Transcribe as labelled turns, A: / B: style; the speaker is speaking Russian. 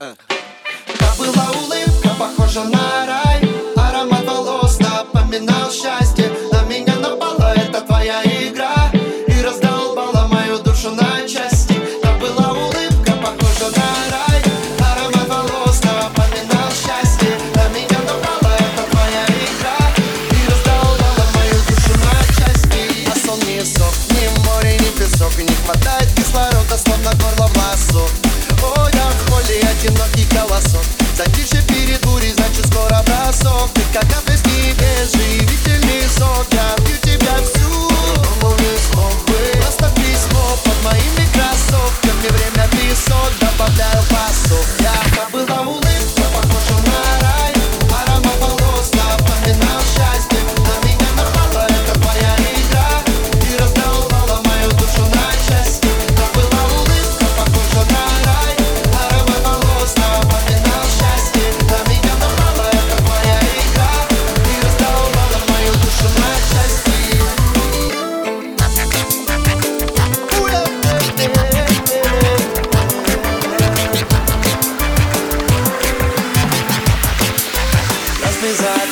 A: Это была улыбка, похожа на рай. Аромат волос напоминал счастье. На меня напала эта твоя игра. И раздолбала мою душу на части. Это была улыбка, похожа на рай. Аромат волос напоминал счастье. На меня напала эта твоя игра. И раздолбала мою душу на части. А сон не сок, ни море, ни песок И не хватает. Кислорода, словно горло в носу одинокий колосс desire